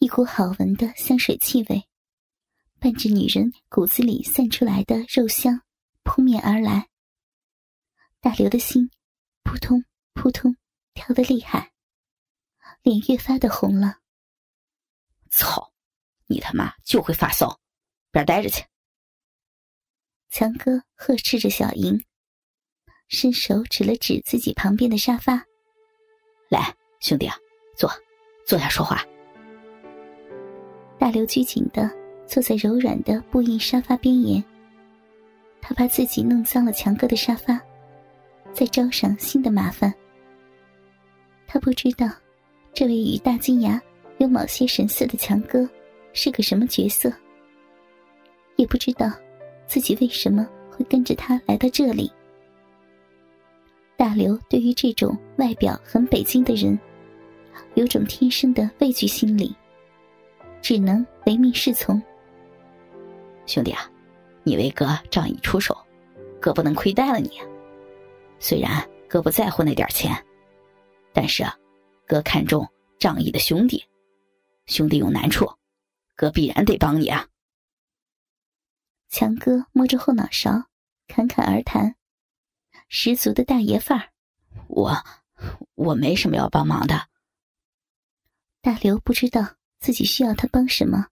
一股好闻的香水气味，伴着女人骨子里散出来的肉香，扑面而来。大刘的心扑通扑通跳得厉害，脸越发的红了。操！你他妈就会发骚，边待着去！强哥呵斥着小莹，伸手指了指自己旁边的沙发：“来，兄弟啊，坐，坐下说话。”大刘拘谨的坐在柔软的布艺沙发边沿，他怕自己弄脏了强哥的沙发，再招上新的麻烦。他不知道，这位与大金牙有某些神似的强哥。是个什么角色？也不知道自己为什么会跟着他来到这里。大刘对于这种外表很北京的人，有种天生的畏惧心理，只能唯命是从。兄弟啊，你为哥仗义出手，哥不能亏待了你。虽然哥不在乎那点钱，但是啊，哥看重仗义的兄弟，兄弟有难处。哥必然得帮你啊！强哥摸着后脑勺，侃侃而谈，十足的大爷范儿。我我没什么要帮忙的。大刘不知道自己需要他帮什么，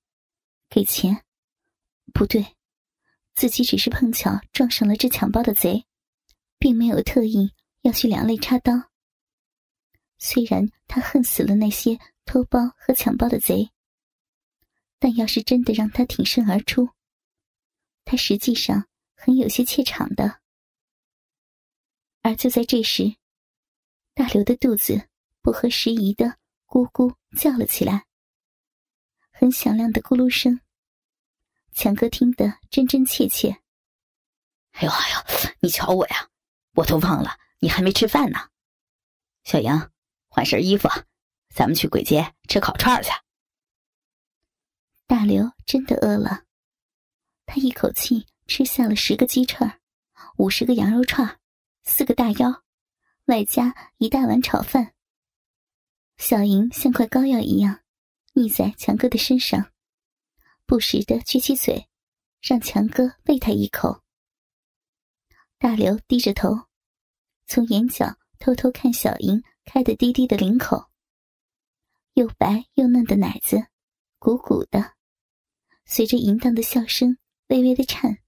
给钱？不对，自己只是碰巧撞上了这抢包的贼，并没有特意要去两肋插刀。虽然他恨死了那些偷包和抢包的贼。但要是真的让他挺身而出，他实际上很有些怯场的。而就在这时，大刘的肚子不合时宜的咕咕叫了起来，很响亮的咕噜声，强哥听得真真切切。哎呦哎呦，你瞧我呀，我都忘了你还没吃饭呢。小杨，换身衣服，咱们去鬼街吃烤串去。大刘真的饿了，他一口气吃下了十个鸡串，五十个羊肉串，四个大腰，外加一大碗炒饭。小莹像块膏药一样腻在强哥的身上，不时的撅起嘴，让强哥喂他一口。大刘低着头，从眼角偷偷看小莹开的低低的领口，又白又嫩的奶子，鼓鼓的。随着淫荡的笑声，微微的颤，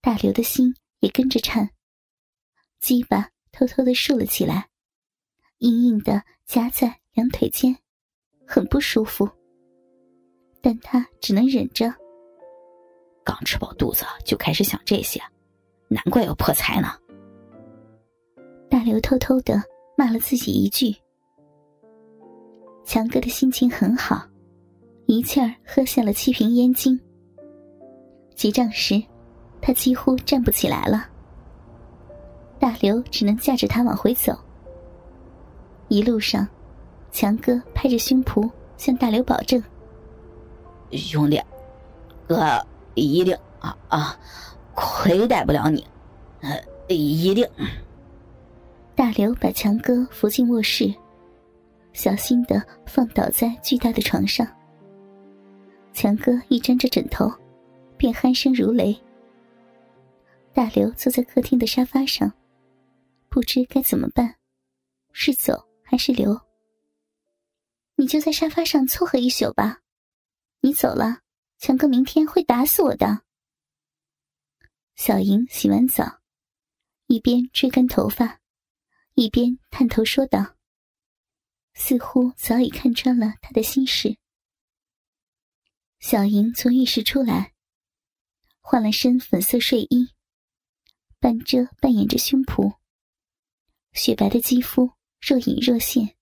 大刘的心也跟着颤，鸡巴偷偷的竖了起来，硬硬的夹在两腿间，很不舒服。但他只能忍着。刚吃饱肚子就开始想这些，难怪要破财呢。大刘偷偷的骂了自己一句。强哥的心情很好。一气儿喝下了七瓶烟精。结账时，他几乎站不起来了。大刘只能架着他往回走。一路上，强哥拍着胸脯向大刘保证：“兄弟，哥一定啊啊，亏待不了你，呃，一定。”大刘把强哥扶进卧室，小心的放倒在巨大的床上。强哥一沾着枕头，便鼾声如雷。大刘坐在客厅的沙发上，不知该怎么办，是走还是留？你就在沙发上凑合一宿吧，你走了，强哥明天会打死我的。小莹洗完澡，一边吹干头发，一边探头说道，似乎早已看穿了他的心事。小莹从浴室出来，换了身粉色睡衣，半遮半掩着胸脯，雪白的肌肤若隐若现。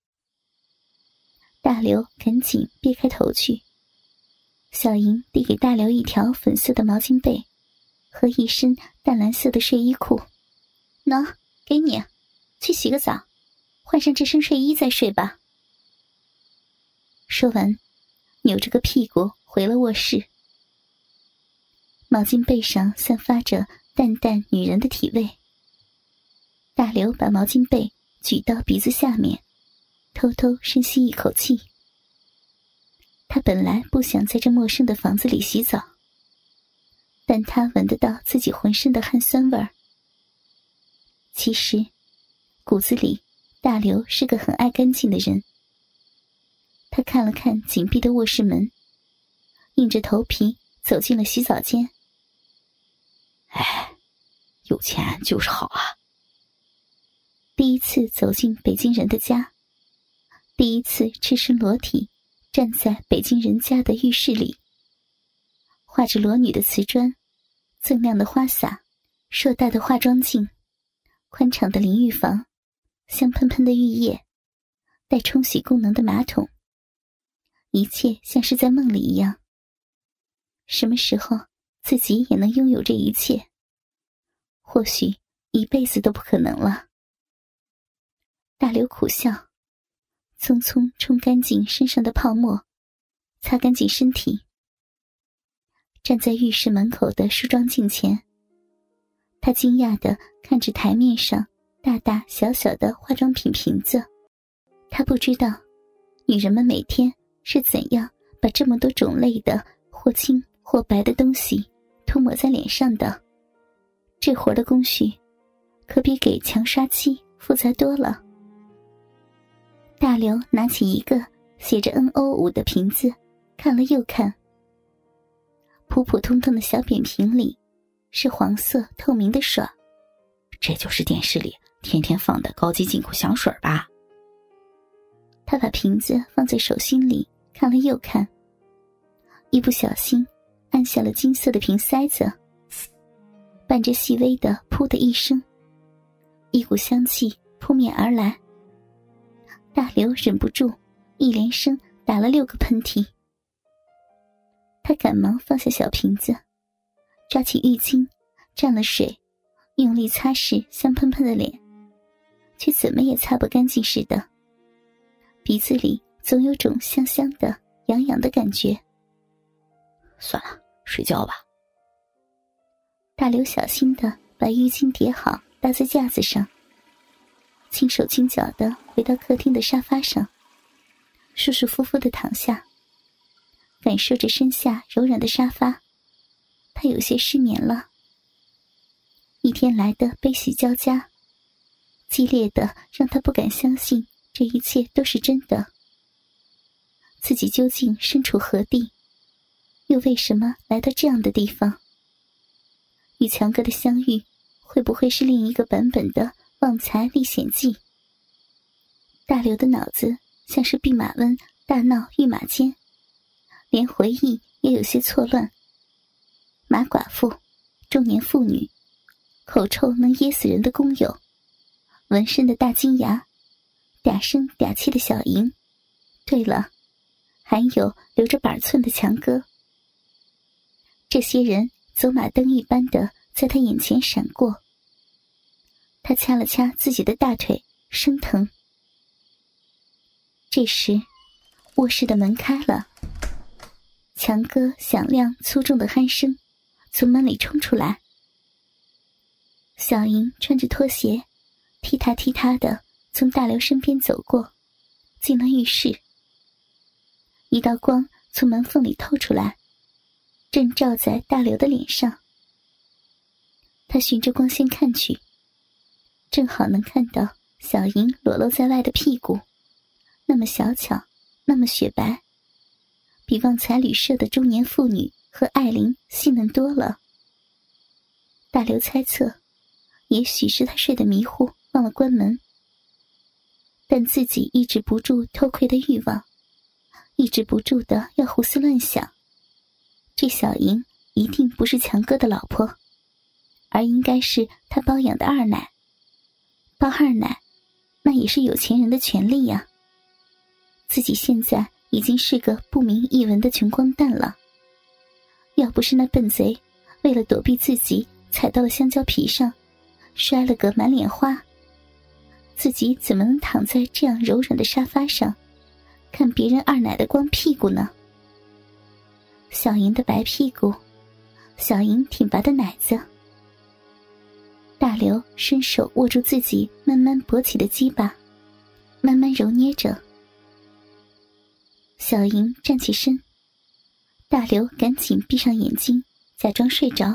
大刘赶紧别开头去，小莹递给大刘一条粉色的毛巾被和一身淡蓝色的睡衣裤，喏，给你，去洗个澡，换上这身睡衣再睡吧。说完，扭着个屁股。回了卧室，毛巾被上散发着淡淡女人的体味。大刘把毛巾被举到鼻子下面，偷偷深吸一口气。他本来不想在这陌生的房子里洗澡，但他闻得到自己浑身的汗酸味儿。其实，骨子里，大刘是个很爱干净的人。他看了看紧闭的卧室门，硬着头皮走进了洗澡间。哎，有钱就是好啊！第一次走进北京人的家，第一次赤身裸体站在北京人家的浴室里，画着裸女的瓷砖，锃亮的花洒，硕大的化妆镜，宽敞的淋浴房，香喷喷的浴液，带冲洗功能的马桶。一切像是在梦里一样。什么时候自己也能拥有这一切？或许一辈子都不可能了。大刘苦笑，匆匆冲干净身上的泡沫，擦干净身体，站在浴室门口的梳妆镜前。他惊讶的看着台面上大大小小的化妆品瓶子，他不知道，女人们每天。是怎样把这么多种类的或青或白的东西涂抹在脸上的？这活的工序可比给强刷漆复杂多了。大刘拿起一个写着 “N O 五”的瓶子，看了又看。普普通通的小扁瓶里是黄色透明的水，这就是电视里天天放的高级进口香水吧？他把瓶子放在手心里看了又看，一不小心按下了金色的瓶塞子，伴着细微的“噗”的一声，一股香气扑面而来。大刘忍不住一连声打了六个喷嚏。他赶忙放下小瓶子，抓起浴巾蘸了水，用力擦拭香喷喷的脸，却怎么也擦不干净似的。鼻子里总有种香香的、痒痒的感觉。算了，睡觉吧。大刘小心的把浴巾叠好，搭在架子上，轻手轻脚的回到客厅的沙发上，舒舒服服的躺下，感受着身下柔软的沙发，他有些失眠了。一天来的悲喜交加，激烈的让他不敢相信。这一切都是真的。自己究竟身处何地？又为什么来到这样的地方？与强哥的相遇，会不会是另一个版本的《旺财历险记》？大刘的脑子像是弼马温大闹御马监，连回忆也有些错乱。马寡妇、中年妇女、口臭能噎死人的工友、纹身的大金牙。嗲声嗲气的小莹，对了，还有留着板寸的强哥。这些人走马灯一般的在他眼前闪过。他掐了掐自己的大腿，生疼。这时，卧室的门开了，强哥响亮粗重的鼾声从门里冲出来。小莹穿着拖鞋，踢踏踢踏的。从大刘身边走过，进了浴室。一道光从门缝里透出来，正照在大刘的脸上。他循着光线看去，正好能看到小莹裸露在外的屁股，那么小巧，那么雪白，比旺财旅社的中年妇女和艾琳细嫩多了。大刘猜测，也许是他睡得迷糊，忘了关门。但自己抑制不住偷窥的欲望，抑制不住的要胡思乱想。这小莹一定不是强哥的老婆，而应该是他包养的二奶。包二奶，那也是有钱人的权利呀。自己现在已经是个不明一文的穷光蛋了。要不是那笨贼为了躲避自己踩到了香蕉皮上，摔了个满脸花。自己怎么能躺在这样柔软的沙发上，看别人二奶的光屁股呢？小莹的白屁股，小莹挺拔的奶子。大刘伸手握住自己慢慢勃起的鸡巴，慢慢揉捏着。小莹站起身，大刘赶紧闭上眼睛，假装睡着。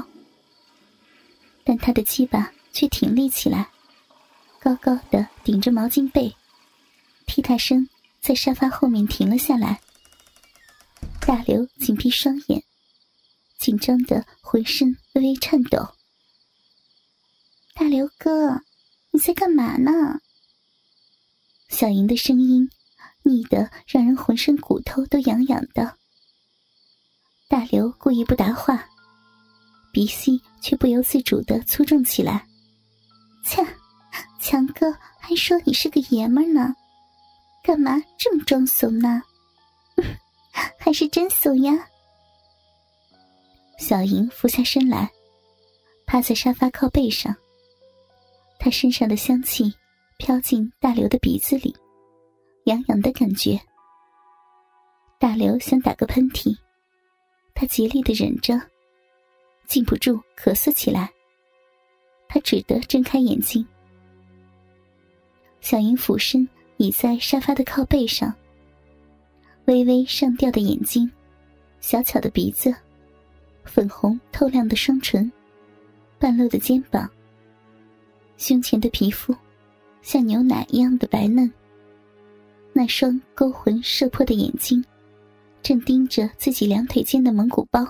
但他的鸡巴却挺立起来，高高的顶着毛巾被，踢踏声在沙发后面停了下来。大刘紧闭双眼，紧张的浑身微微颤抖。大刘哥，你在干嘛呢？小莹的声音腻得让人浑身骨头都痒痒的。大刘故意不答话。鼻息却不由自主的粗重起来。切，强哥还说你是个爷们呢，干嘛这么装怂呢？还是真怂呀！小莹俯下身来，趴在沙发靠背上。他身上的香气飘进大刘的鼻子里，痒痒的感觉。大刘想打个喷嚏，他极力的忍着。禁不住咳嗽起来，他只得睁开眼睛。小莹俯身倚在沙发的靠背上，微微上吊的眼睛，小巧的鼻子，粉红透亮的双唇，半露的肩膀，胸前的皮肤像牛奶一样的白嫩。那双勾魂摄魄的眼睛，正盯着自己两腿间的蒙古包。